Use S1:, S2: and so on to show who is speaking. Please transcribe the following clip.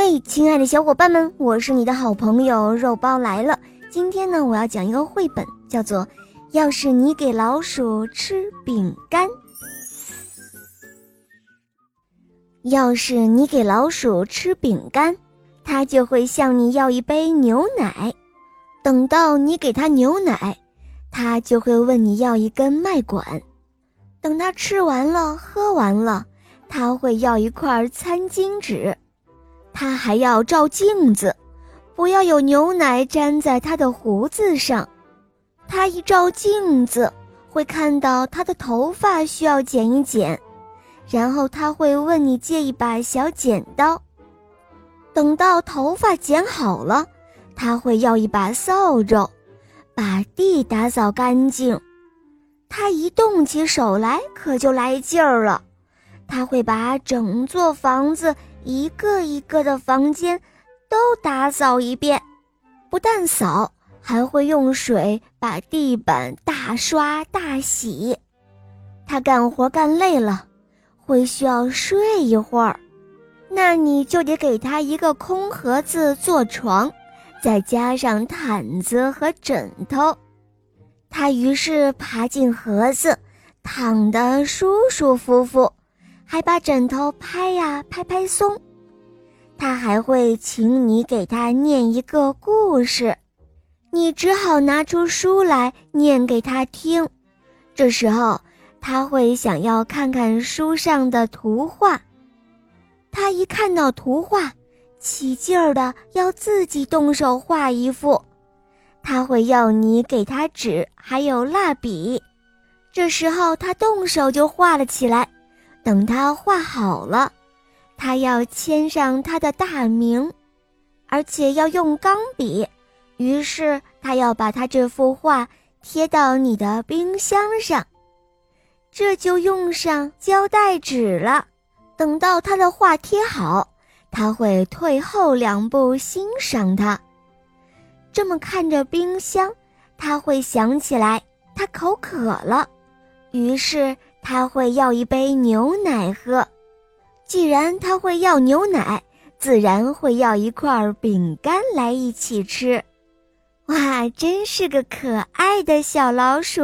S1: 嘿，亲爱的小伙伴们，我是你的好朋友肉包来了。今天呢，我要讲一个绘本，叫做《要是你给老鼠吃饼干》。要是你给老鼠吃饼干，它就会向你要一杯牛奶。等到你给它牛奶，它就会问你要一根麦管。等它吃完了、喝完了，它会要一块餐巾纸。他还要照镜子，不要有牛奶粘在他的胡子上。他一照镜子，会看到他的头发需要剪一剪，然后他会问你借一把小剪刀。等到头发剪好了，他会要一把扫帚，把地打扫干净。他一动起手来，可就来劲儿了。他会把整座房子。一个一个的房间都打扫一遍，不但扫，还会用水把地板大刷大洗。他干活干累了，会需要睡一会儿，那你就得给他一个空盒子做床，再加上毯子和枕头。他于是爬进盒子，躺得舒舒服服。还把枕头拍呀拍拍松，他还会请你给他念一个故事，你只好拿出书来念给他听。这时候他会想要看看书上的图画，他一看到图画，起劲儿的要自己动手画一幅。他会要你给他纸还有蜡笔，这时候他动手就画了起来。等他画好了，他要签上他的大名，而且要用钢笔。于是他要把他这幅画贴到你的冰箱上，这就用上胶带纸了。等到他的画贴好，他会退后两步欣赏它。这么看着冰箱，他会想起来他口渴了，于是。他会要一杯牛奶喝，既然他会要牛奶，自然会要一块饼干来一起吃。哇，真是个可爱的小老鼠！